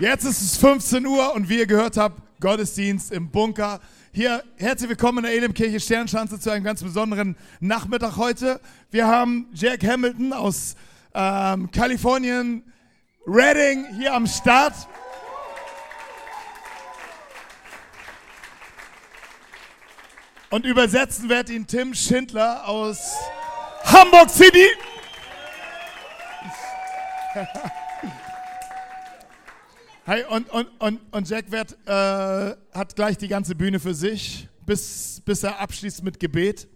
Jetzt ist es 15 Uhr und wie ihr gehört habt, Gottesdienst im Bunker. Hier, herzlich willkommen in der Elimkirche Sternschanze zu einem ganz besonderen Nachmittag heute. Wir haben Jack Hamilton aus ähm, Kalifornien, Reading hier am Start. Und übersetzen wird ihn Tim Schindler aus Hamburg City. Hey, und, und, und, und Jack wird, äh, hat gleich die ganze Bühne für sich, bis, bis er abschließt mit Gebet.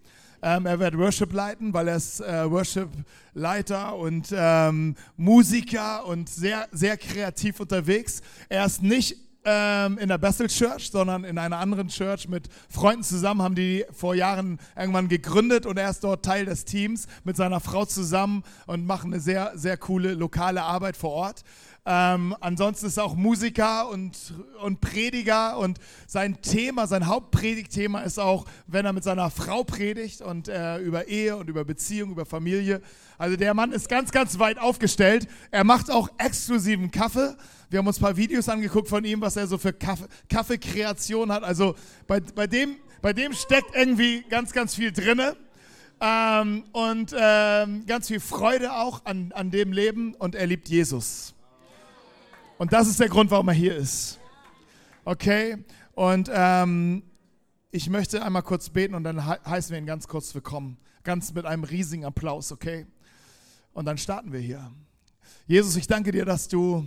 Ähm, er wird Worship leiten, weil er ist äh, Worship-Leiter und ähm, Musiker und sehr, sehr kreativ unterwegs. Er ist nicht ähm, in der Bethel Church, sondern in einer anderen Church mit Freunden zusammen, haben die vor Jahren irgendwann gegründet und er ist dort Teil des Teams mit seiner Frau zusammen und machen eine sehr, sehr coole lokale Arbeit vor Ort. Ähm, ansonsten ist er auch Musiker und, und Prediger und sein Thema, sein Hauptpredigtthema ist auch, wenn er mit seiner Frau predigt und äh, über Ehe und über Beziehung, über Familie. Also der Mann ist ganz, ganz weit aufgestellt. Er macht auch exklusiven Kaffee. Wir haben uns ein paar Videos angeguckt von ihm, was er so für Kaffee, Kaffeekreation hat. Also bei, bei, dem, bei dem steckt irgendwie ganz, ganz viel drinne. Ähm, und ähm, ganz viel Freude auch an, an dem Leben und er liebt Jesus. Und das ist der Grund, warum er hier ist. Okay? Und ähm, ich möchte einmal kurz beten und dann heißen wir ihn ganz kurz willkommen. Ganz mit einem riesigen Applaus, okay? Und dann starten wir hier. Jesus, ich danke dir, dass du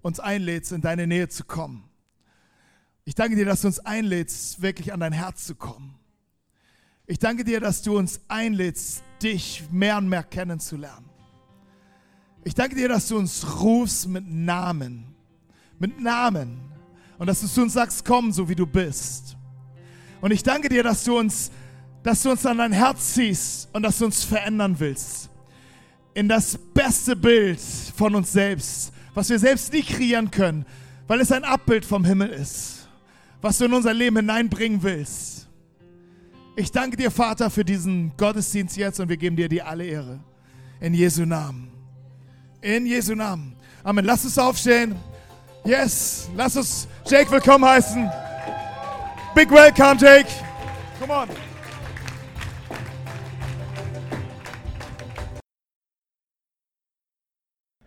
uns einlädst, in deine Nähe zu kommen. Ich danke dir, dass du uns einlädst, wirklich an dein Herz zu kommen. Ich danke dir, dass du uns einlädst, dich mehr und mehr kennenzulernen. Ich danke dir, dass du uns rufst mit Namen. Mit Namen. Und dass du zu uns sagst, komm, so wie du bist. Und ich danke dir, dass du uns, dass du uns an dein Herz ziehst und dass du uns verändern willst. In das beste Bild von uns selbst, was wir selbst nie kreieren können, weil es ein Abbild vom Himmel ist, was du in unser Leben hineinbringen willst. Ich danke dir, Vater, für diesen Gottesdienst jetzt und wir geben dir die alle Ehre. In Jesu Namen. In Jesu Namen. Amen. Lass uns aufstehen. Yes. Lass uns Jake willkommen heißen. Big welcome, Jake. Come on.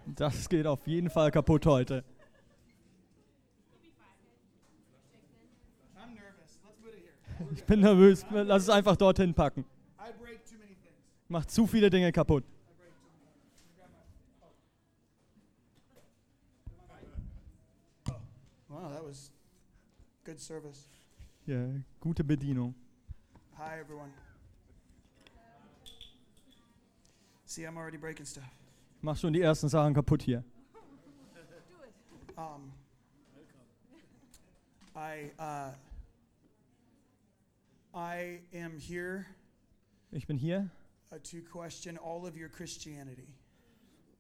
Das geht auf jeden Fall kaputt heute. Ich bin nervös. Lass es einfach dorthin packen. Macht zu viele Dinge kaputt. Good service. Ja, gute Bedienung. Hi, everyone. See, I'm already breaking stuff. Mach schon die ersten Sachen kaputt hier. Um, I, uh, I am here Ich bin hier, uh, to question all of your Christianity.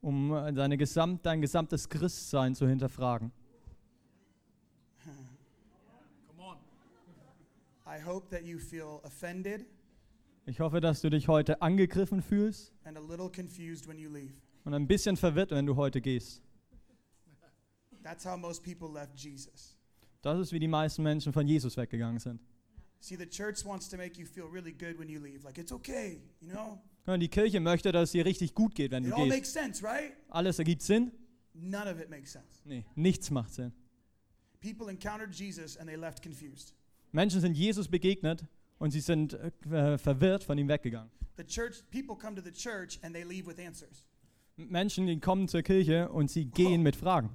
um äh, deine Gesamt, dein gesamtes Christsein zu hinterfragen. I hope that you feel offended Ich hoffe, dass du dich heute angegriffen fühlst and a little confused when you leave. und ein bisschen verwirrt, wenn du heute gehst. That's how most people left Jesus. Das ist, wie die meisten Menschen von Jesus weggegangen sind. See, the church wants to make you feel really good when you leave. Like, it's okay, you know? Und die Kirche möchte, dass es dir richtig gut geht, wenn It du all gehst. makes sense, right? Alles ergibt Sinn? None of it makes sense. Nee, nichts macht Sinn. People encountered Jesus and they left confused. Menschen sind Jesus begegnet und sie sind äh, verwirrt von ihm weggegangen. Church, people come to the church and they leave with answers. Menschen, die kommen zur Kirche und sie gehen mit Fragen.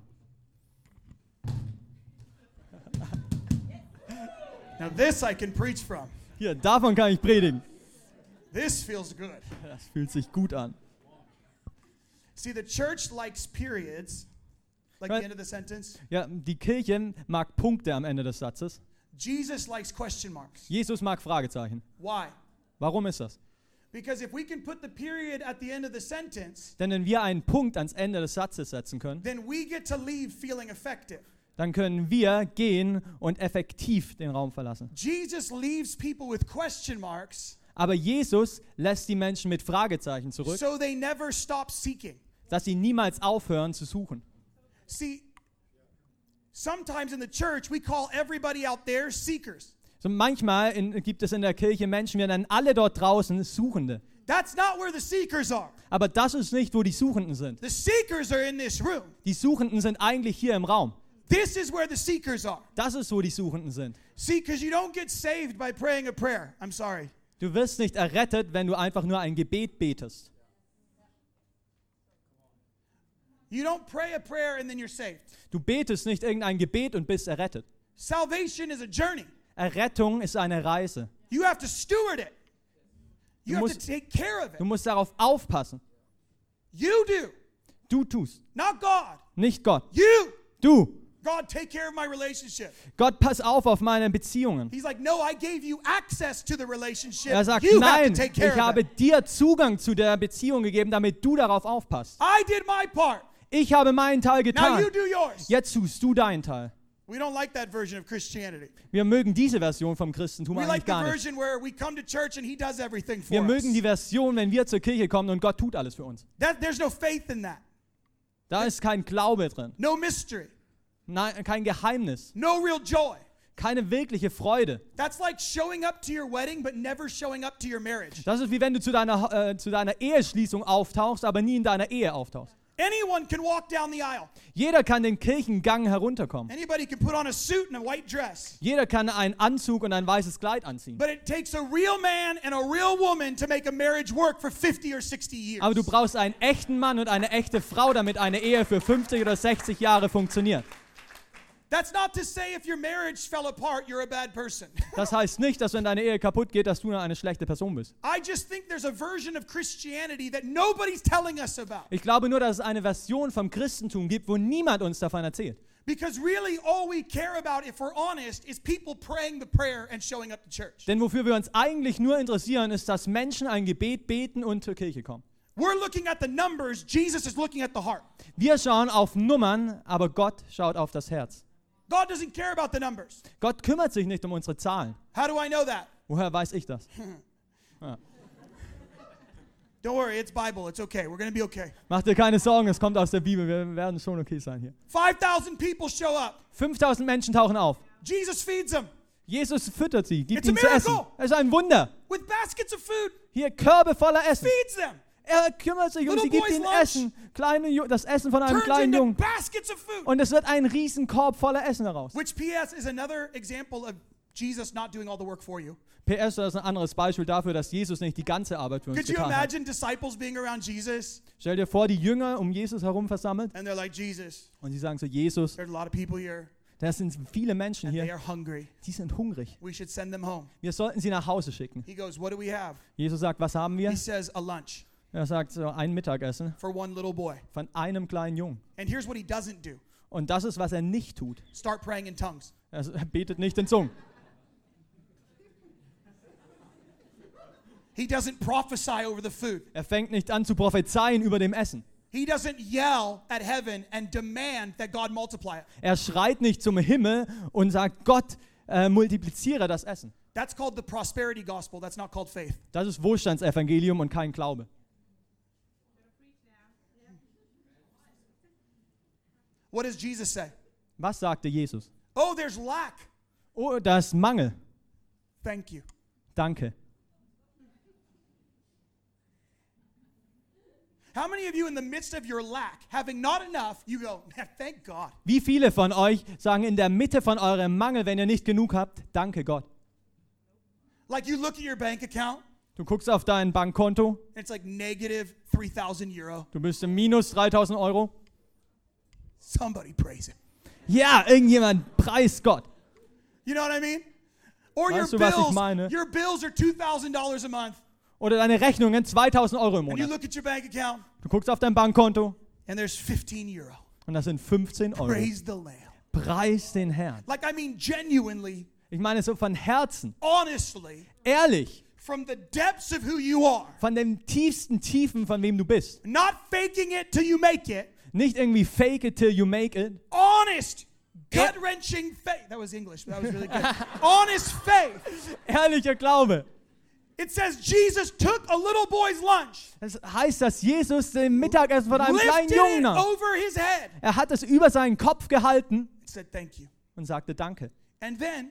Now, this I can preach from. Hier, davon kann ich predigen. This feels good. Das fühlt sich gut an. See, the church likes periods, like the end of the sentence. Ja, die Kirche mag Punkte am Ende des Satzes. Jesus likes question marks. Jesus mag Fragezeichen. Why? Warum ist das? Because if we can put the period at the end of the sentence, Denn wenn wir einen Punkt ans Ende des Satzes setzen können, then we get to leave feeling effective. dann können wir gehen und effektiv den Raum verlassen. Jesus leaves people with question marks Aber Jesus lässt die Menschen mit Fragezeichen zurück, so they never stop seeking. dass sie niemals aufhören zu suchen. See, Sometimes in the church, we call everybody out there seekers. So manchmal in, gibt es in der Kirche Menschen, wir nennen alle dort draußen Suchende. That's not where the seekers are. Aber das ist nicht, wo die Suchenden sind. The seekers are in this room. Die Suchenden sind eigentlich hier im Raum. This is where the seekers are. Das ist, wo die Suchenden sind. See, because you don't get saved by praying a prayer. I'm sorry. Du wirst nicht errettet, wenn du einfach nur ein Gebet betest. You don't pray a prayer and then you're saved. Du betest nicht irgendein Gebet und bist errettet. Salvation is a journey. Errettung ist eine Reise. You have to steward it. You Du have musst- to take care of Du musst darauf aufpassen. You do, Du tust, not God. nicht Gott. You. Du. God, take care of my relationship. Gott, pass auf auf meine Beziehungen. He's like, no, I gave you access to the relationship. Er sagt, you nein, ich habe dir Zugang zu der Beziehung gegeben, damit du darauf aufpasst. I did my part. Ich habe meinen Teil getan. Jetzt tust du deinen Teil. We don't like that version of Christianity. Wir mögen diese Version vom Christentum We eigentlich like the gar nicht. version where we come to church and he does everything for Wir us. mögen die Version, wenn wir zur Kirche kommen und Gott tut alles für uns. That, there's no faith in that. Da ist kein Glaube drin, No mystery. Nein, kein Geheimnis, No real joy. keine wirkliche Freude. Das ist wie wenn du zu deiner, äh, zu deiner Eheschließung auftauchst, aber nie in deiner Ehe auftauchst. Anyone can walk down the aisle. Jeder kann den Kirchengang herunterkommen. Anybody can put on a suit and a white dress. Jeder kann einen Anzug und ein weißes Kleid anziehen. But it takes a real man and a real woman to make a marriage work for 50 or 60 years. Aber du brauchst einen echten Mann und eine echte Frau, damit eine Ehe für 50 oder 60 Jahre funktioniert. Das heißt nicht, dass wenn deine Ehe kaputt geht, dass du eine schlechte Person bist. I just think there's a version of Christianity that nobody's telling us about. Ich glaube nur, dass es eine Version vom Christentum gibt, wo niemand uns davon erzählt. Because really, all we care about, if we're honest, is people praying the prayer and showing up to church. Denn wofür wir uns eigentlich nur interessieren, ist, dass Menschen ein Gebet beten und zur Kirche kommen. We're looking at the numbers, Jesus is looking at the heart. Wir schauen auf Nummern, aber Gott schaut auf das Herz. God doesn't care about the numbers. Gott kümmert sich nicht um unsere Zahlen. How do I know that? Woher weiß ich das? Don't worry, it's Bible. It's okay. We're going to be okay. Mach dir keine Sorgen, es kommt aus der Bibel. Wir werden schon okay sein hier. 5,000 people show up. 5000 Menschen tauchen auf. Jesus feeds them Jesus füttert sie, gibt It's a ihnen zu essen. miracle. Es ist ein Wunder. with baskets of food, Hier Körbe voller Essen. feeds them, Er kümmert sich und Little sie gibt ihnen. Essen. Kleine, das Essen von einem kleinen Jungen. Und es wird ein Riesenkorb voller Essen daraus. Which, P.S., is another example of Jesus not doing all the work for you. PS, das ist ein anderes Beispiel dafür, dass Jesus nicht die ganze Arbeit für uns Could you getan hat. imagine disciples being around Jesus Stell dir vor, die Jünger um Jesus herum versammelt and they're like, Jesus, und sie sagen so, Jesus, there's a lot of people here da sind viele Menschen and they hier, are hungry. die sind hungrig. We should send them home. Wir sollten sie nach Hause schicken. He goes, What do we have? Jesus sagt, was haben wir? He says, A lunch Er sagt so, ein Mittagessen for one little boy. von einem kleinen Jungen. And here's what he doesn't do Und das ist, was er nicht tut. start praying in tongues. Er betet nicht in Zungen. He doesn't prophesy over the food. Er fängt nicht an zu prophezeien über dem Essen. He doesn't yell at heaven and demand that God multiply it. Er schreit nicht zum Himmel und sagt, Gott, äh, multipliziere das Essen. That's called the prosperity gospel. That's not called faith. Das ist Wohlstandsevangelium und kein Glaube. What does Jesus say? Was sagte Jesus? Oh, there's lack. Oh, das ist Mangel. Thank you. Danke. How many of you, in the midst of your lack, having not enough, you go, thank God. Wie viele von euch sagen in der Mitte von eurem Mangel, wenn ihr nicht genug habt, danke Gott. Like you look at your bank account, Du guckst auf dein Bankkonto, it's like negative 3,000 euro. du bist im Minus 3000 Euro. Somebody praise Him. Ja, irgendjemand preist Gott. You know what I mean? Or your Weißt du, was ich meine? your bills are $2,000 a month, Oder deine Rechnungen 2000 Euro im and you Monat. look at your bank account, Du guckst auf dein Bankkonto and there's 15 euro. und das sind 15 Euro. Praise the Lamb. Preis den Herrn. Like, I mean, genuinely, Ich meine so von Herzen, honestly, ehrlich, from the depths of who you are, von den tiefsten Tiefen, von wem du bist. not faking it till you make it, Nicht irgendwie fake it till you make it. honest, gut wrenching faith. That was English, that was really good. honest faith. Ehrlicher Glaube. It says Jesus took a little boy's lunch, Das heißt, dass Jesus den Mittagessen von einem kleinen Jungen nahm. over his head. Er hat es über seinen Kopf gehalten said thank you. und sagte Danke. And then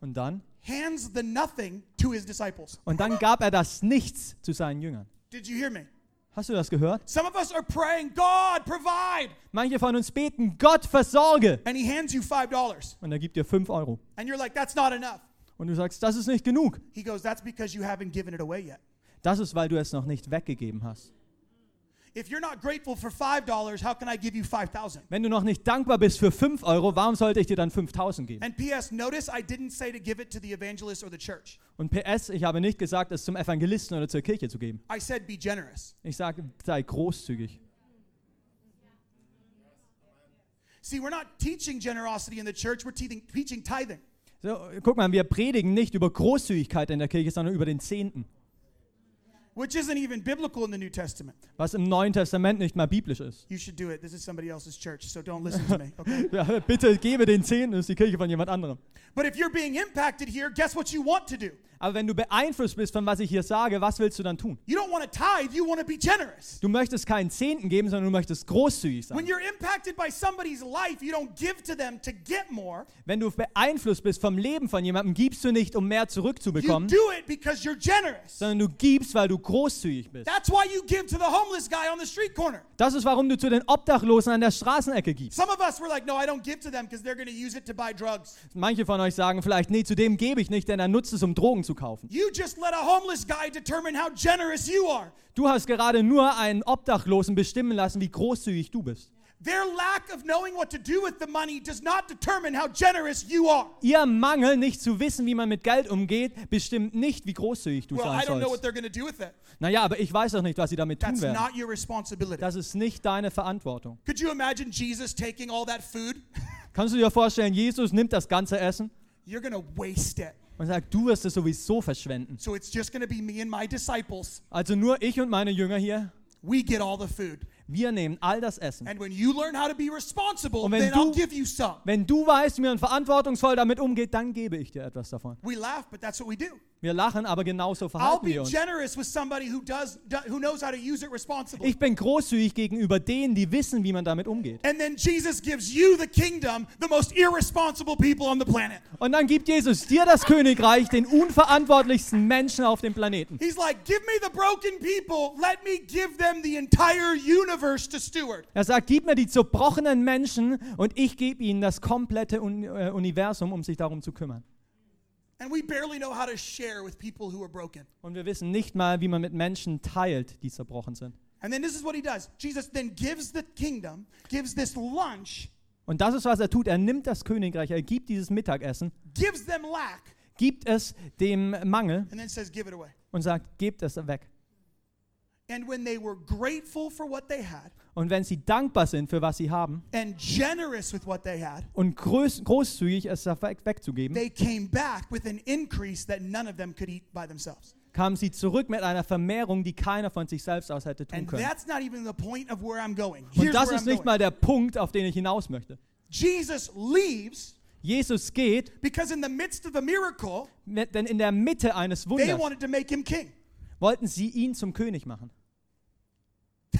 Und dann? hands the nothing to his disciples. Und dann gab er das Nichts zu seinen Jüngern. Did you hear me? Hast du das gehört? Some of us are praying, God, provide. Manche von uns beten, Gott versorge. And he hands you $5. Und er gibt dir 5 Euro. And you're like, that's not enough. Und du sagst, das ist nicht genug. He goes, that's because you haven't given it away yet. Das ist, weil du es noch nicht weggegeben hast. Wenn du noch nicht dankbar bist für 5 Euro, warum sollte ich dir dann 5000 geben? And P.S., notice I didn't say to give it to the evangelist or the church. Und PS, ich habe nicht gesagt, es zum Evangelisten oder zur Kirche zu geben. I said be generous. Ich sage, sei großzügig. See, we're not teaching generosity in the church, we're teaching, teaching tithing. So, guck mal, wir predigen nicht über Großzügigkeit in der Kirche, sondern über den Zehnten, which isn't even biblical in the New Testament. was im Neuen Testament nicht mal biblisch ist. You should do it. This is somebody else's church, so don't listen to me, okay? Ja, bitte gebe den Zehnten, das ist die Kirche von jemand anderem. But if you're being impacted here, guess what you want to do? Aber wenn du beeinflusst bist von was ich hier sage, was willst du dann tun? You don't want to tithe, you want to be generous. Du möchtest keinen Zehnten geben, sondern du möchtest großzügig When sein. you're impacted by somebody's life, you don't give to them to get more. Wenn du beeinflusst bist vom Leben von jemandem, gibst du nicht, um mehr You zurückzubekommen, do it because you're generous. sondern du gibst, weil du großzügig bist. That's why you give to the homeless guy on the street corner. Das ist, warum du zu den Obdachlosen an der Straßenecke gibst. Some of us were like, no, I don't give to them because they're going to use it to buy drugs. Manche von euch sagen vielleicht, nee, zu dem gebe ich nicht, denn er nutzt es, um Drogen zu kaufen. You just let a homeless guy determine how generous you are. Du hast gerade nur einen Obdachlosen bestimmen lassen, wie großzügig du bist. Their lack of knowing what to do with the money does not determine how generous you are. Ihr Mangel, nicht zu wissen, wie man mit Geld umgeht, bestimmt nicht, wie großzügig du Well, sein don't know what sollst. they're going to do with it. Naja, aber ich weiß doch nicht, was sie damit tun That's werden. not your responsibility. Das ist nicht deine Verantwortung. Could you imagine Jesus taking all that food? Kannst du dir vorstellen, Jesus nimmt das ganze Essen You're to waste it. Und sagt, du wirst es sowieso verschwenden. So it's just going to be me and my disciples. Also nur ich und meine Jünger hier, We get all the food. Wir nehmen all das Essen. And when you learn how to be responsible, Und wenn then du- I'll give you some. Wenn du weißt, wie man verantwortungsvoll damit umgeht, dann gebe ich dir etwas davon. We laugh, but that's what we do. Wir lachen, aber genauso verhalten wir uns. who does who. Ich bin großzügig gegenüber denen, die wissen, wie man damit umgeht. And then Jesus gives you the kingdom, the most irresponsible people on the planet. Und dann gibt Jesus dir das Königreich, den unverantwortlichsten Menschen auf dem Planeten. He's like, give me the broken people, let me give them the entire universe. Er sagt, gib mir die zerbrochenen Menschen und ich gebe ihnen das komplette äh, Universum, um sich darum zu kümmern. And we barely know how to share with people who are broken. Und wir wissen nicht mal, wie man mit Menschen teilt, die zerbrochen sind. And then this is what he does. Jesus then gives the kingdom, gives this lunch, Und das ist, was er tut. Er nimmt das Königreich, er gibt dieses Mittagessen, gives them lack, gibt es dem Mangel and then says, give it away. und sagt, gebt es weg. Und wenn sie dankbar sind für was sie haben and generous with what they had, und groß, großzügig es weg, wegzugeben, kamen sie zurück mit einer Vermehrung, die keiner von sich selbst aus hätte tun können. Und das ist nicht mal der Punkt, auf den ich hinaus möchte. Jesus leaves Jesus geht, because in the midst of the miracle, denn in der Mitte eines they Wunders wanted to make him king. wollten sie ihn zum König machen.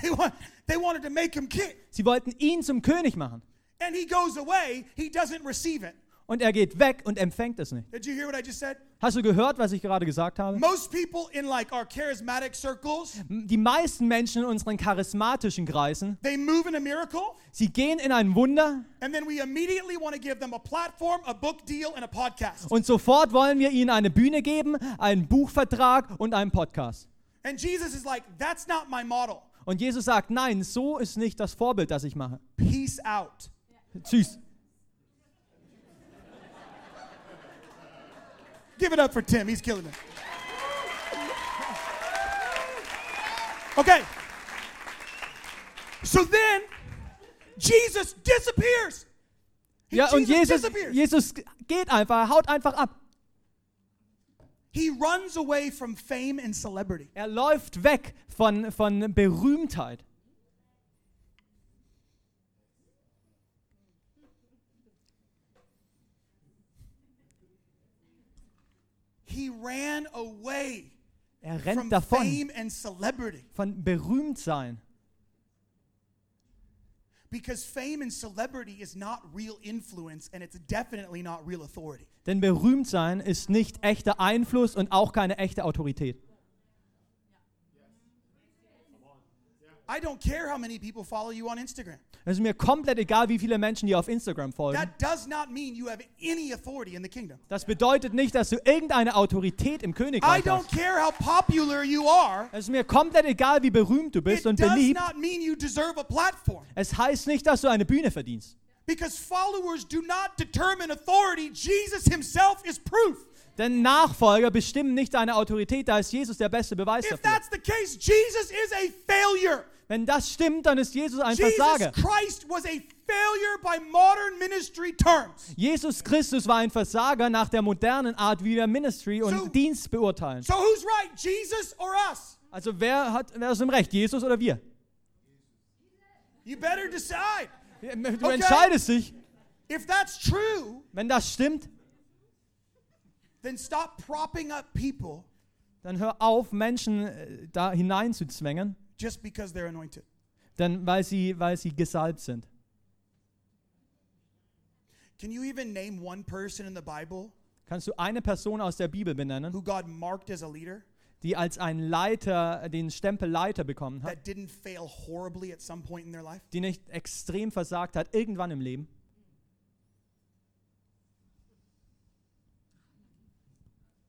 They, want, they wanted to make him king. Sie wollten ihn zum König machen. And he goes away, he doesn't receive it. Und er geht weg und empfängt es nicht. Did you hear what I just said? Hast du gehört, was ich gerade gesagt habe? Most people in like our charismatic circles, Die meisten Menschen in unseren charismatischen Kreisen, they move in a miracle, sie gehen in ein Wunder and then we immediately want to give them a platform, a book deal, and a podcast. und sofort wollen wir ihnen eine Bühne geben, einen Buchvertrag und einen Podcast. And Jesus is like, that's not my model. Und Jesus sagt, nein, so ist nicht das Vorbild, das ich mache. Peace out. Tschüss. Give it up for Tim. He's killing it. Okay. So then, Jesus disappears. He- Ja, und Jesus, disappears. Jesus geht einfach, haut einfach ab. He runs away from fame and celebrity. Er läuft weg von, von Berühmtheit. He ran away Er from rennt davon, fame and celebrity von Berühmtsein. Because fame and celebrity is not real influence and it's definitely not real authority. Denn berühmt sein ist nicht echter Einfluss und auch keine echte Autorität. I don't care how many people follow you on Instagram. Es ist mir komplett egal, wie viele Menschen dir auf Instagram folgen. That does not mean you have any authority in the kingdom. Das bedeutet nicht, dass du irgendeine Autorität im I Königreich don't hast. care how popular you are. Es ist mir komplett egal, wie berühmt du bist It und does beliebt. not mean you deserve a platform. Es heißt nicht, dass du eine Bühne verdienst. Because followers do not determine authority. Jesus himself is proof. Denn Nachfolger bestimmen nicht deine Autorität, da ist Jesus der beste Beweis If dafür. that's the case, Jesus is a failure. Wenn das stimmt, dann ist Jesus ein Jesus Versager. Christ was a failure by modern ministry terms. Jesus Christus war ein Versager nach der modernen Art, wie wir Ministry und So- Dienst beurteilen. So who's right, Jesus or us? Also wer hat wer ist im Recht, Jesus oder wir? You better decide. Du entscheidest dich. If that's true, Wenn das stimmt, then stop propping up people dann hör auf, Menschen äh, da hineinzuzwängen, just because they're anointed. denn weil sie, weil sie gesalbt sind. Can you even name one person in the Bible Kannst du eine Person aus der Bibel benennen, who God marked as a leader die als ein Leiter den Stempel Leiter bekommen hat, that didn't fail horribly at some point in their life? die nicht extrem versagt hat, irgendwann im Leben?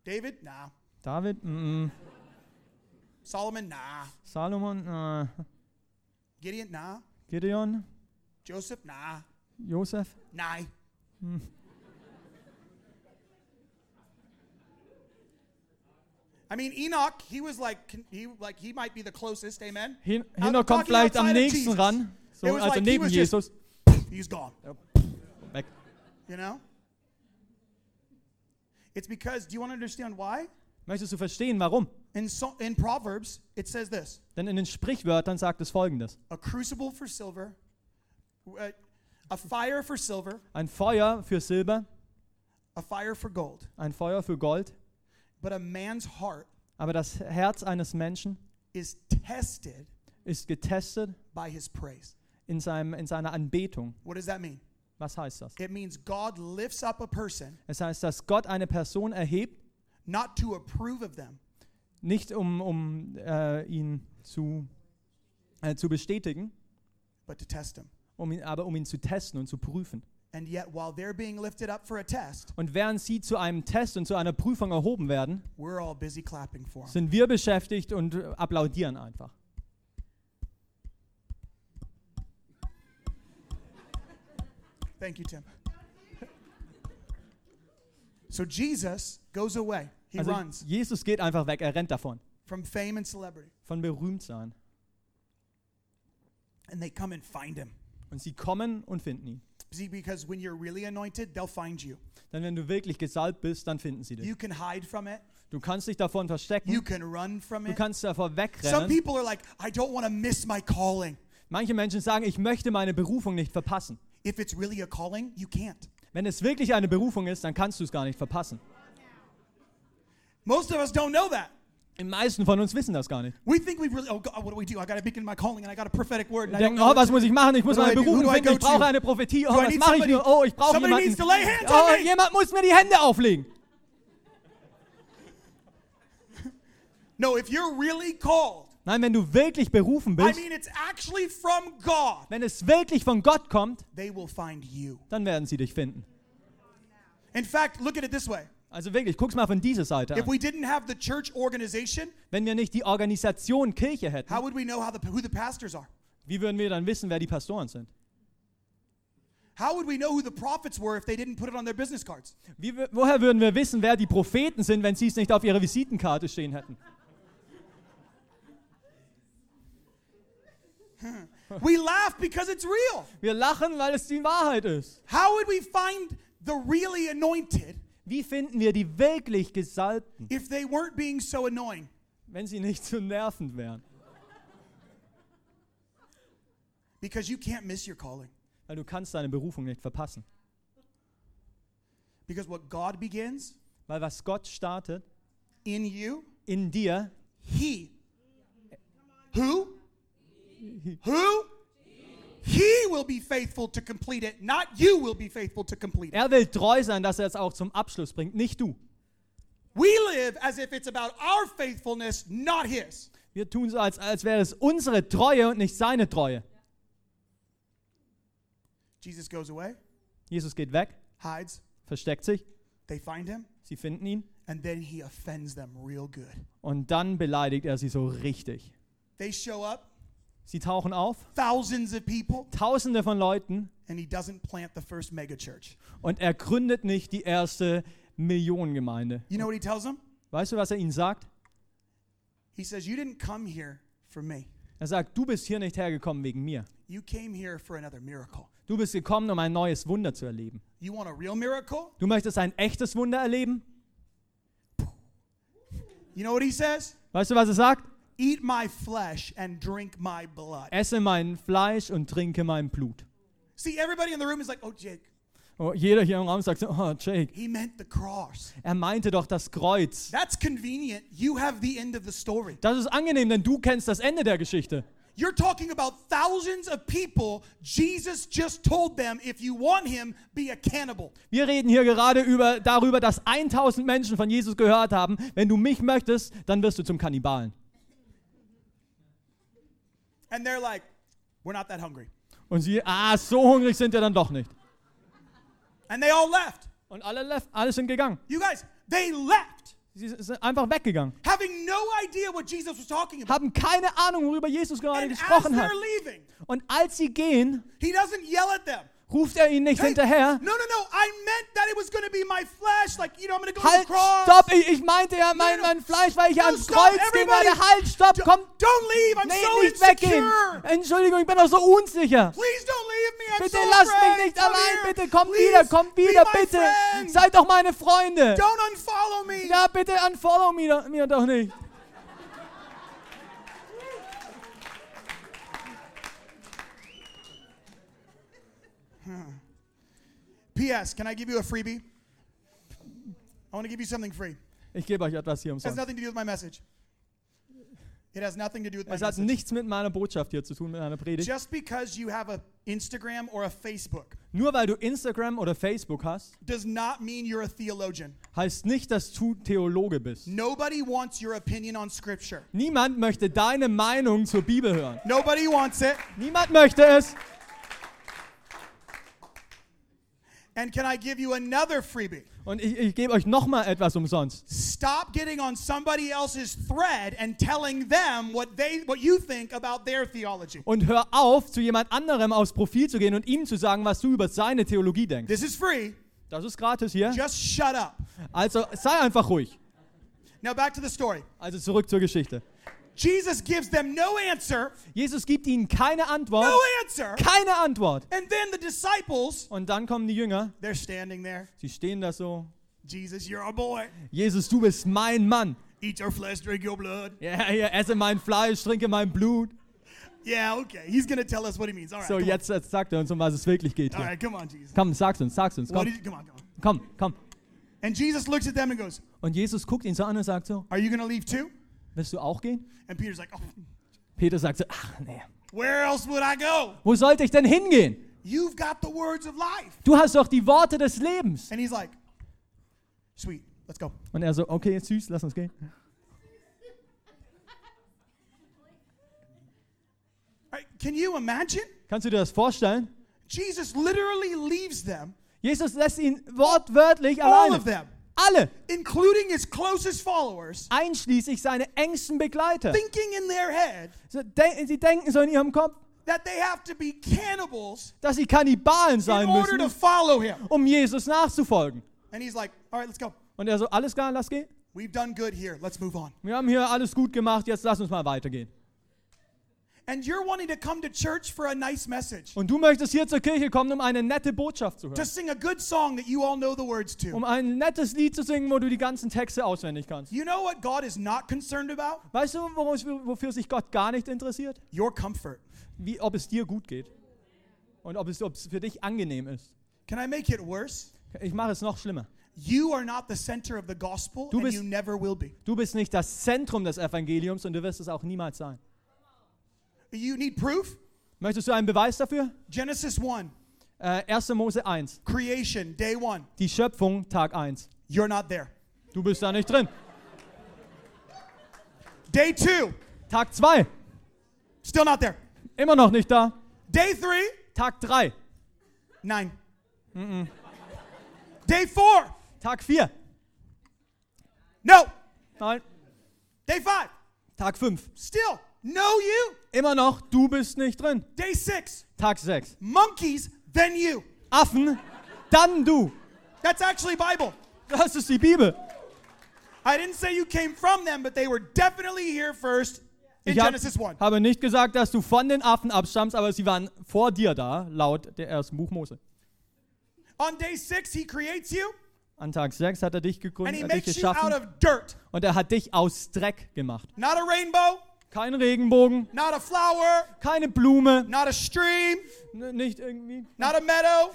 David? Nah. David, mm, Solomon? Nah. Solomon? äh, Gideon? Nah. Gideon, Joseph? Nah. Joseph? Nah. I mean, Enoch, he was like, he like he might be the closest, amen. Hin I'm kommt vielleicht am nächsten ran, so, also like neben was just- Jesus. He's gone. Weg. You know? It's because, do you want to understand why? Möchtest du verstehen, warum? In, so, in Proverbs, it says this Denn in den Sprichwörtern sagt es folgendes. a crucible for silver, uh, a fire for silver, Ein Feuer für Silber, a fire for gold. ein Feuer für Gold, But a man's heart aber das Herz eines Menschen is tested ist getestet by his praise. in, seinem, in seiner Anbetung. What does that mean? Was heißt das? It means God lifts up a person Es heißt, dass Gott eine Person erhebt, not to approve of them, nicht um, um äh, ihn zu, äh, zu bestätigen, but to test him. um ihn, aber um ihn zu testen und zu prüfen. And yet, while they're being lifted up for a test, Und während sie zu einem Test und zu einer Prüfung erhoben werden, we're all busy clapping for him. sind wir beschäftigt und applaudieren einfach. Thank you, Tim. So Jesus goes away. He Also runs Jesus geht einfach weg, er rennt davon, from fame and celebrity. von Berühmtsein. And they come and find him. Und sie kommen und finden ihn. See, because when you're really anointed, they'll find you. Denn wenn du wirklich gesalbt bist, dann finden sie dich. You can hide from it. Du kannst dich davon You verstecken, can run from du it. kannst davor Some wegrennen. people are like, I don't want to miss my calling. Manche Menschen sagen, ich möchte meine Berufung nicht verpassen. If it's really a calling, you can't. Wenn es wirklich eine Berufung ist, dann kannst du es gar nicht verpassen. Most of us don't know that. Die meisten von uns wissen das gar nicht. We think we really, oh God, what do we do? I got to begin my calling and I got a prophetic word. And Die I don't denken, know oh, was muss ich machen? Ich muss meine Berufung finden. Ich brauche eine Prophetie. Oh, was mache ich nur? Oh, ich brauche jemanden. needs to lay hands on Oh, me. jemand muss mir die Hände auflegen. No, if you're really called, Nein, wenn du wirklich berufen I bist, mean, it's actually from God, wenn es wirklich von Gott kommt, they will find you. dann werden sie dich finden. In fact, look at it this way. Also wirklich, guck's mal von dieser Seite If an. we didn't have the church organization, Wenn wir nicht die Organisation Kirche hätten, how would we know how the, who the pastors are? wie würden wir dann wissen, wer die Pastoren sind? How would we know who the prophets were if they didn't put it on their business cards? Wie, woher würden wir wissen, wer die Propheten sind, wenn sie es nicht auf ihrer Visitenkarte stehen hätten? We laugh because it's real. Wir lachen, weil es die Wahrheit ist. How would we find the really anointed Wie finden wir die wirklich Gesalbten, if they weren't being so annoying? wenn sie nicht so nervend wären? Because you can't miss your calling. Weil du kannst deine Berufung nicht verpassen. Because what God begins Weil was Gott startet in you, in dir, He. Who? Who? He will be faithful to complete it, not you will be faithful to complete it. Er will treu sein, dass er es auch zum Abschluss bringt, nicht du. We live as if it's about our faithfulness, not His. Wir tun so, als, als wäre es unsere Treue und nicht seine Treue. Jesus goes away, Jesus geht weg, hides, versteckt sich, they find him, sie finden ihn and then he offends them real good. und dann beleidigt er sie so richtig. They show up, Sie tauchen auf, thousands of people, tausende von Leuten and he doesn't plant the first megachurch. und er gründet nicht die erste Millionengemeinde. You know what he tells them? Weißt du, was er ihnen sagt? He says, You didn't come here for me. Er sagt, du bist hier nicht hergekommen wegen mir. You came here for another miracle. Du bist gekommen, um ein neues Wunder zu erleben. You want a real miracle? Du möchtest ein echtes Wunder erleben? You know what he says? Weißt du, was er sagt? Eat my flesh and drink my blood. Esse mein Fleisch und trinke mein Blut. See, everybody in the room is like, Oh, Jake, Oh, jeder hier im Raum sagt oh, Jake, he meant the cross. er meinte doch das Kreuz. That's convenient. You have the end of the story. Das ist angenehm, denn du kennst das Ende der Geschichte. You're talking about thousands of people. Jesus just told them, if you want him, be a cannibal. Wir reden hier gerade über, darüber, dass 1000 Menschen von Jesus gehört haben. Wenn du mich möchtest, dann wirst du zum Kannibalen. And they're like, we're not that hungry. Und sie, ah, so hungrig sind wir dann doch nicht. And they all left. Und alle, left, alle sind gegangen. You guys, they left, Sie sind einfach weggegangen. having no idea what Jesus was talking about. Haben keine Ahnung, worüber Jesus gerade And as gesprochen hat. leaving, Und als sie gehen, he doesn't yell at them. Ruft er ihnen nicht Hey, hinterher. No, no, no. I meant that it was going to be my flesh. Like, you know, I'm going to go Halt, to the cross. stopp, ich, ich meinte ja mein, No, no. mein Fleisch, weil ich No, ans stop, Kreuz gehen everybody. werde. Halt, stopp, Don't- komm. Don't leave. I'm Nee, so nicht weggehen. insecure. Entschuldigung, ich bin doch so unsicher. Please don't leave me. I'm Bitte so lasst afraid. mich nicht Come allein, here. bitte kommt Please wieder, kommt wieder, bitte. friend. Seid doch meine Freunde. Don't unfollow me. Ja, bitte unfollow mir, mir doch nicht. P.S. Can I give you a freebie? I want to give you something free. Ich gebe euch etwas hier It has umsonst. nothing to do with my message. It has nothing to do with my Es hat message. nichts mit meiner Botschaft hier zu tun, mit meiner Predigt. Just because you have a Instagram or a Facebook Nur weil du Instagram oder Facebook hast, does not mean you're a theologian. heißt nicht, dass du Theologe bist. Nobody wants your opinion on Scripture. Niemand möchte deine Meinung zur Bibel hören. Nobody wants it. Niemand möchte es. And can I give you another freebie? Und ich, ich gebe euch nochmal etwas umsonst. Stop getting on somebody else's thread and telling them what they what you think about their theology. Und hör auf, zu jemand anderem aufs Profil zu gehen und ihm zu sagen, was du über seine Theologie denkst. This is free. Das ist gratis hier. Just shut up. Also sei einfach ruhig. Now back to the story. Also zurück zur Geschichte. Jesus gives them no answer. Jesus gibt ihnen keine Antwort. No answer. Keine Antwort. And then the disciples, Und dann kommen die Jünger. they're standing there. Sie stehen da so. Jesus, you're our boy. Jesus, du bist mein Mann. Eat your flesh, drink your blood. Ja, ja, esse mein Fleisch, trinke mein Blut. Yeah, okay. He's going to tell us what he means. All right. So, jetzt, jetzt sagt er uns, um was es wirklich geht On. All hier. right, come on, Jesus. Komm, sag's uns, sag's uns. Komm, you, come on, come on. komm, komm. And Jesus looks at them and goes, Und Jesus guckt ihn so an und sagt so, Are you going to leave too? Willst du auch gehen? And Peter's like, Oh, Peter sagt so, ach nee. where else would I go? Wo sollte ich denn hingehen? You've got the words of life. Du hast doch die Worte des Lebens. And he's like, Sweet, let's go. Und er so, okay, süß, lass uns gehen. All can you imagine? Kannst du dir das vorstellen? Jesus literally leaves them, Jesus lässt ihn wortwörtlich all alleine. of them, Alle, including his closest followers, einschließlich seine engsten Begleiter. thinking in their head So, de sie denken so in ihrem Kopf, that they have to be cannibals dass sie Kannibalen in sein order to müssen, follow him. um Jesus nachzufolgen. And he's like, All right, let's go. Und er so, alles klar, lass gehen. We've done good here. Let's move on. Wir haben hier alles gut gemacht, jetzt lass uns mal weitergehen. Und du möchtest hier zur Kirche kommen, um eine nette Botschaft zu to hören. sing a good song that you all know the words to. Um ein nettes Lied zu singen, wo du die ganzen Texte auswendig kannst. You know what God is not concerned about? Weißt du, wofür sich Gott gar nicht interessiert? Your comfort. Wie, ob es dir gut geht. Und ob es, ob es für dich angenehm ist. Can I make it worse? Ich mache es noch schlimmer. You are not the center of the gospel, Du and bist- you never will be. Du bist nicht das Zentrum des Evangeliums und du wirst es auch niemals sein. You need proof? Möchtest du einen Beweis dafür? Genesis 1, Äh, 1. Mose 1. creation, day 1. Die Schöpfung, Tag 1. You're not there. Du bist da nicht drin. Day 2, Tag 2. still not there. Immer noch nicht da. Day 3, Tag 3. 9. Day 4, Tag 4. no. Nein. Day 5, Tag 5. still no you. Immer noch, du bist nicht drin. Day 6, Tag 6. monkeys, then you. Affen, dann du. That's actually Bible. Das ist die Bibel. I didn't say you came from them, but they were definitely here first in Ich hab, Genesis 1. habe nicht gesagt, dass du von den Affen abstammst, aber sie waren vor dir da, laut der ersten Buch Mose. On day 6, he creates you An Tag 6 hat er dich and he gegründet, hat dich makes you out geschaffen of dirt. und er hat dich aus Dreck gemacht. Not a rainbow, Kein Regenbogen, not a flower, keine Blume, not a stream, n- nicht irgendwie, not a meadow,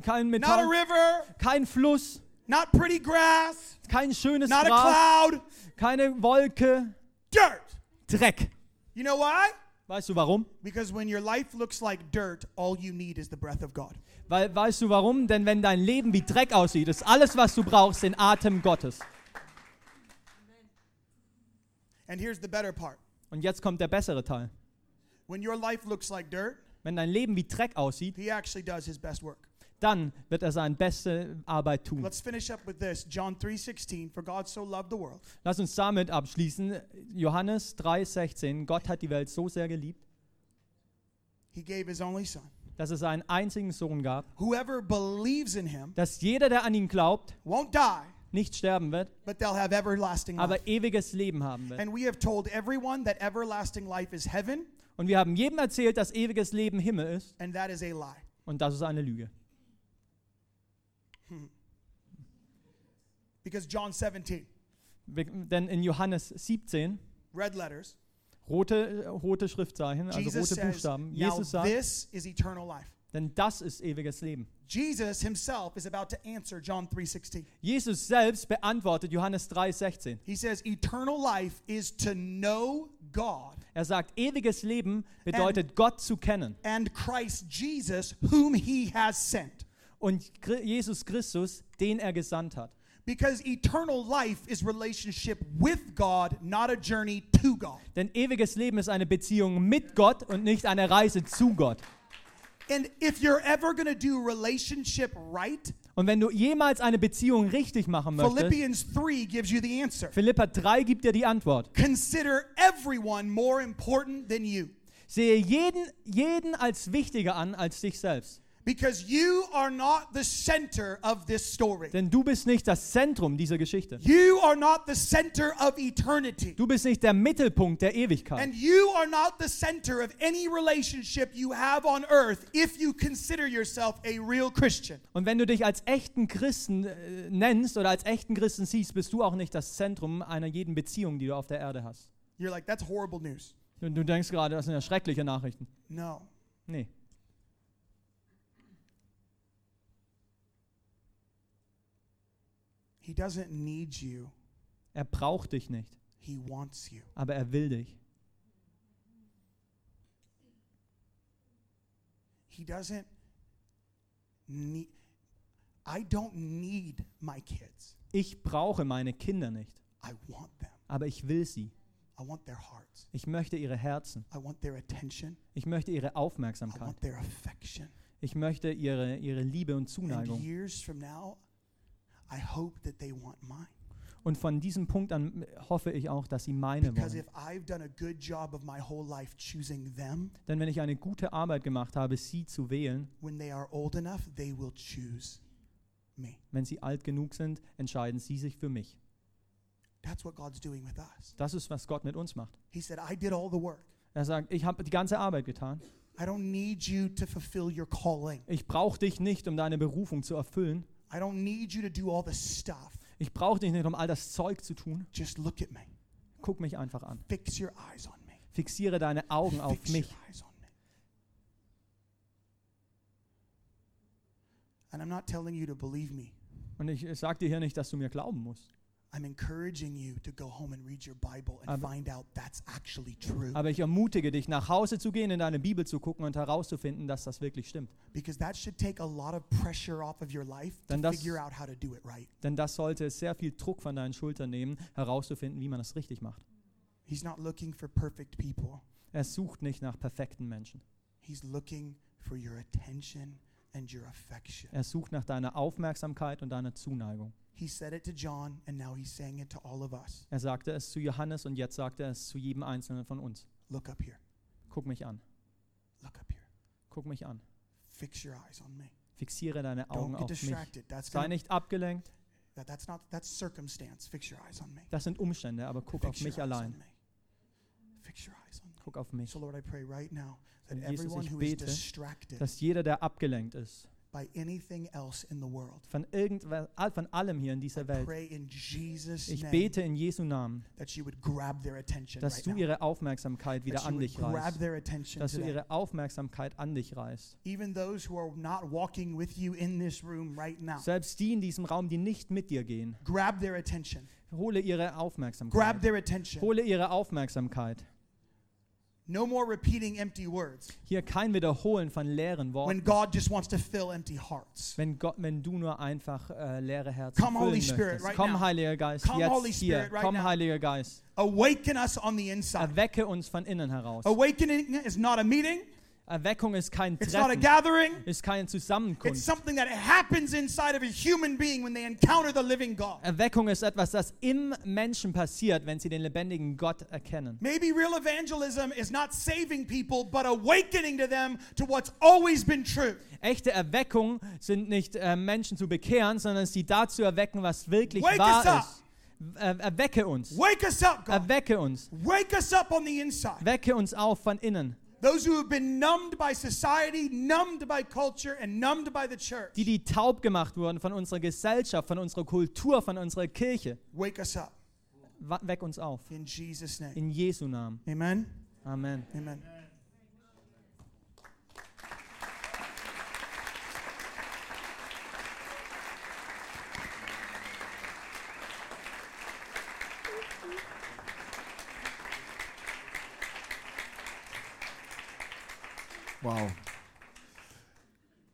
kein not a Metall, river, kein Fluss, not pretty grass, kein schönes not a Gras, cloud, keine Wolke, dirt. Dreck. You know why? Weißt du warum? Because when your life looks like dirt, all you need is the breath of God. Weil, weißt du warum? Denn wenn dein Leben wie Dreck aussieht, ist alles, was du brauchst, den Atem Gottes. And here's the better part. Und jetzt kommt der bessere Teil. When your life looks like dirt, Wenn dein Leben wie Dreck aussieht, he actually does his best work. dann wird er seine beste Arbeit tun. Let's finish up with this. John 3:16, for God so loved the world Lass uns damit abschließen. Johannes 3,16. Gott hat die Welt so sehr geliebt, he gave his only son. dass es einen einzigen Sohn gab, Whoever believes in him dass jeder, der an ihn glaubt, won't die, nicht sterben wird, but they'll have everlasting life. aber ewiges Leben haben wird. And we have told everyone that everlasting life is heaven, Und wir haben jedem erzählt, dass ewiges Leben Himmel ist. and that is a lie. Und das ist eine Lüge. Because John 17, Wir- Denn in Johannes 17, red letters, rote, rote Schriftzeichen, also Jesus rote says, Buchstaben, Jesus sagt, this is eternal life. Denn das ist ewiges Leben. Jesus himself is about to answer John 3:16. Jesus selbst beantwortet Johannes 3,16. He says eternal life is to know God Er sagt, ewiges Leben bedeutet Gott zu kennen and Christ Jesus whom he has sent. und Jesus Christus, den er gesandt hat. Because eternal life is relationship with God, not a journey to God. Denn ewiges Leben ist eine Beziehung mit Gott und nicht eine Reise zu Gott. And if you're ever going to do relationship right, Und wenn du jemals eine Beziehung richtig machen möchtest, Philippians 3 gives you the answer. Philippa 3 gibt dir die Antwort. Consider everyone more important than you. Sehe jeden, jeden als wichtiger an als dich selbst. Because you are not the center of this story. Denn du bist nicht das Zentrum dieser Geschichte. You are not the center of eternity. Du bist nicht der Mittelpunkt der Ewigkeit. And you are not the center of any relationship you have on earth if you consider yourself a real Christian. Und wenn du dich als echten Christen äh, nennst oder als echten Christen siehst, bist du auch nicht das Zentrum einer jeden Beziehung, die du auf der Erde hast. You're like, that's horrible news. Und du denkst gerade, das sind ja schreckliche Nachrichten. No. Nee. He doesn't need you, Er braucht dich nicht, He wants you. aber er will dich. He doesn't need. I don't need my kids. Ich brauche meine Kinder nicht, I want them. aber ich will sie. I want their hearts. Ich möchte ihre Herzen. I want their attention. Ich möchte ihre I Aufmerksamkeit. want their affection. Ich möchte ihre, ihre Liebe und And Zuneigung. years from now, I hope that they want mine. Und von diesem Punkt an hoffe ich auch, dass sie meine Because wollen. if I've done a good job of my whole life choosing them, Denn wenn ich eine gute Arbeit gemacht habe, sie zu wählen, when they are old enough, they will choose me. wenn sie alt genug sind, entscheiden sie sich für mich. That's what God's doing with us. Das ist, was Gott mit uns macht. He said, I did all the work. Er sagt, ich habe die ganze Arbeit getan. I don't need you to fulfill your calling. Ich brauche dich nicht, um deine Berufung zu erfüllen. I don't need you to do all the stuff. Ich brauche dich nicht, um all das Zeug zu tun. Just look at me. Guck mich einfach an. Fix your eyes on me. Fixiere deine Augen auf Fix mich. your eyes on me. And I'm not telling you to believe me. Und ich sage dir hier nicht, dass du mir glauben musst. I'm encouraging you to go home and read your Bible and Aber- find out that's actually true. Aber ich ermutige dich, nach Hause zu gehen, in deine Bibel zu gucken und herauszufinden, dass das wirklich stimmt. Because that should take a lot of pressure off of your life to Dann das- figure out how to do it right. Denn das sollte sehr viel Druck von deinen Schultern nehmen, herauszufinden, wie man das richtig macht. He's not looking for perfect people. Er sucht nicht nach perfekten Menschen. He's looking for your attention and your affection. Er sucht nach deiner Aufmerksamkeit und deiner Zuneigung. He said it to John, and now he's saying it to all of us. Er sagte es zu Johannes und jetzt sagt er es zu jedem Einzelnen von uns. Look up here. Guck mich an. Look up here. Guck mich an. Fix your eyes on me. Fixiere deine Augen Don't get auf mich. distracted. That's Sei nicht abgelenkt. that, that's not that's circumstance. Fix your eyes on me. Das sind Umstände, aber guck auf Fix your mich allein. Fix your eyes on me. Guck auf mich. So Lord, I pray right now that Jesus, everyone who is bete, distracted Dass jeder, der abgelenkt ist by anything else in the world, von, irgendwer, von allem hier in dieser Welt, ich bete in Jesu Namen, that you would grab their attention dass right du ihre Aufmerksamkeit wieder an dich reißt. Dass du ihre Aufmerksamkeit an dich reißt. Even those who are not walking with you in this room right now, Selbst die in diesem Raum, die nicht mit dir gehen, grab their attention. hole ihre Grab Aufmerksamkeit. their attention. Hole ihre Aufmerksamkeit. No more repeating empty words Hier kein Wiederholen von leeren Worten. when God just wants to fill empty hearts. Wenn, Gott, wenn du nur einfach äh, leere Herzen Come, füllen Holy Spirit, möchtest. right Komm. Heiliger Geist, Come, jetzt Holy hier. Spirit, right Komm, now. Heiliger Geist. Awaken us on the inside. Erwecke uns von innen heraus. Awakening is not a meeting, Erweckung ist kein it's not a Treffen, gathering. ist keine It's Zusammenkunft. something that happens inside of a human being when they encounter the living God. Erweckung ist etwas, das im Menschen passiert, wenn sie den lebendigen Gott erkennen. Maybe real evangelism is not saving people, but awakening to them to what's always been true. Echte Erweckung sind nicht äh, Menschen zu bekehren, sondern sie dazu erwecken, was wirklich Wake wahr ist. Er, erwecke uns. Wake us up, God. Erwecke uns. Wake us up on the inside. Wecke uns auf von innen. Those who have been numbed by society, numbed by culture, and numbed by the church. Die, die taub gemacht wurden von unserer Gesellschaft, von unserer Kultur, von unserer Kirche. Wake us up Weck uns auf. in Jesus' name. In Jesu Namen. Amen. Amen. Amen. Wow.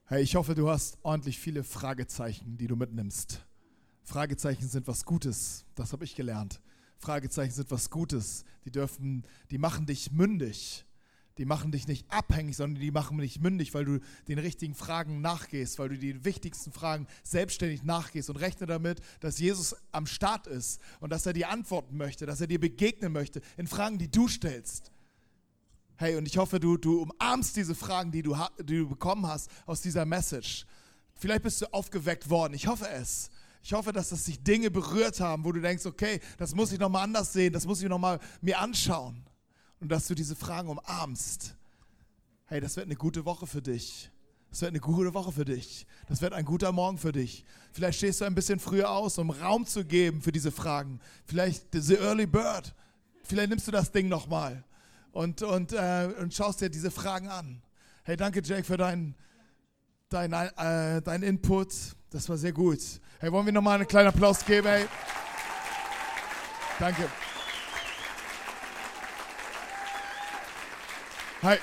Hey, ich hoffe, du hast ordentlich viele Fragezeichen, die du mitnimmst. Fragezeichen sind was Gutes, das habe ich gelernt. Fragezeichen sind was Gutes. Die dürfen, die machen dich mündig. Die machen dich nicht abhängig, sondern die machen dich mündig, weil du den richtigen Fragen nachgehst, weil du die wichtigsten Fragen selbstständig nachgehst und rechne damit, dass Jesus am Start ist und dass er dir antworten möchte, dass er dir begegnen möchte in Fragen, die du stellst. Hey, und ich hoffe, du, du umarmst diese Fragen, die du, die du bekommen hast aus dieser Message. Vielleicht bist du aufgeweckt worden. Ich hoffe es. Ich hoffe, dass das sich Dinge berührt haben, wo du denkst, okay, das muss ich nochmal anders sehen, das muss ich nochmal mir anschauen. Und dass du diese Fragen umarmst. Hey, das wird eine gute Woche für dich. Das wird eine gute Woche für dich. Das wird ein guter Morgen für dich. Vielleicht stehst du ein bisschen früher aus, um Raum zu geben für diese Fragen. Vielleicht the early bird. Vielleicht nimmst du das Ding nochmal und, und, äh, und schaust dir diese Fragen an. Hey, danke Jake für deinen dein, äh, dein Input. Das war sehr gut. Hey, wollen wir nochmal einen kleinen Applaus geben? Hey. Danke. Hey,